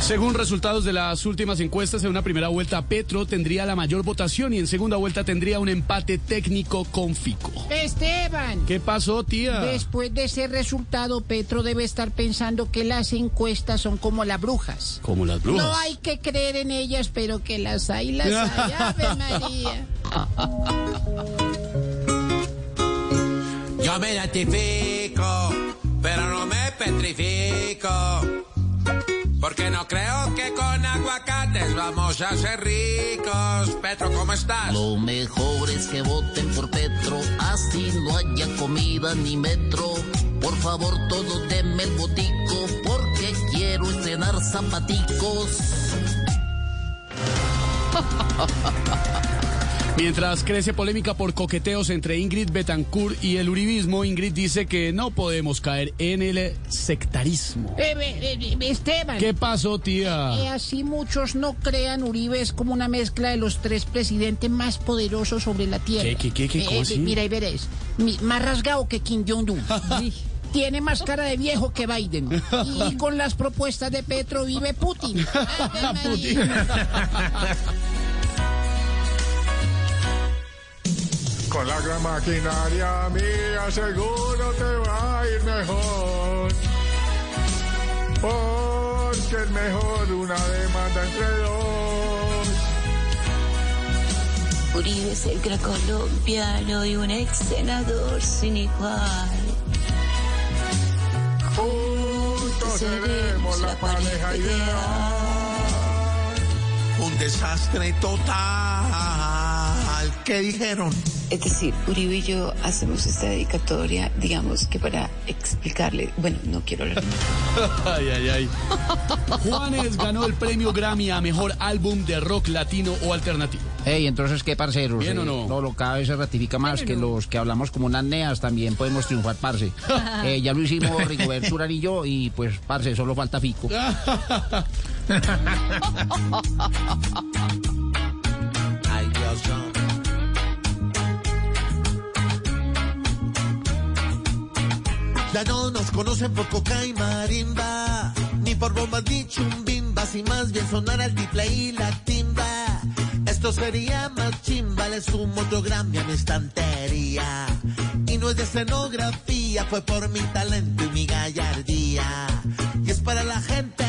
Según resultados de las últimas encuestas, en una primera vuelta Petro tendría la mayor votación y en segunda vuelta tendría un empate técnico con Fico. Esteban. ¿Qué pasó, tía? Después de ese resultado, Petro debe estar pensando que las encuestas son como las brujas. Como las brujas. No hay que creer en ellas, pero que las hay, las hay. Ave María. Yo me identifico, pero no me petrifico. Porque no creo que con aguacates vamos a ser ricos. Petro, ¿cómo estás? Lo mejor es que voten por Petro, así no haya comida ni metro. Por favor, todos denme el botico, porque quiero estrenar zapaticos. Mientras crece polémica por coqueteos entre Ingrid Betancourt y el uribismo, Ingrid dice que no podemos caer en el sectarismo. Eh, eh, eh, Esteban. ¿Qué pasó, Eh, tía? así muchos no crean, Uribe es como una mezcla de los tres presidentes más poderosos sobre la tierra. ¿Qué, qué, qué, qué? ¿Cómo Eh, así? Mira y veréis, más rasgado que Kim Jong-un. Tiene más cara de viejo que Biden. Y con las propuestas de Petro vive Putin. Putin. La gran maquinaria mía seguro te va a ir mejor. Porque es mejor una demanda entre dos. Uribe es el gran colombiano y un ex senador sin igual. Juntos seremos la pareja ideal. Un desastre total. ¿Qué dijeron? Es decir, Uribe y yo hacemos esta dedicatoria, digamos que para explicarle, bueno, no quiero hablar. Ay, ay, ay. Juanes ganó el premio Grammy a mejor álbum de rock latino o alternativo. Ey, entonces, ¿qué, parceros? ¿Bien o no? No, lo cada vez se ratifica más que los que hablamos como unas neas también podemos triunfar, parce. Eh, ya lo hicimos Rigoberto Urán y yo, y pues, parce, solo falta Fico. Ya no nos conocen por coca y marimba, ni por bombas ni chumbimbas, y más bien sonar el tiple y la timba. Esto sería más chimba, le sumo otro Grammy a mi estantería. Y no es de escenografía, fue por mi talento y mi gallardía. Y es para la gente.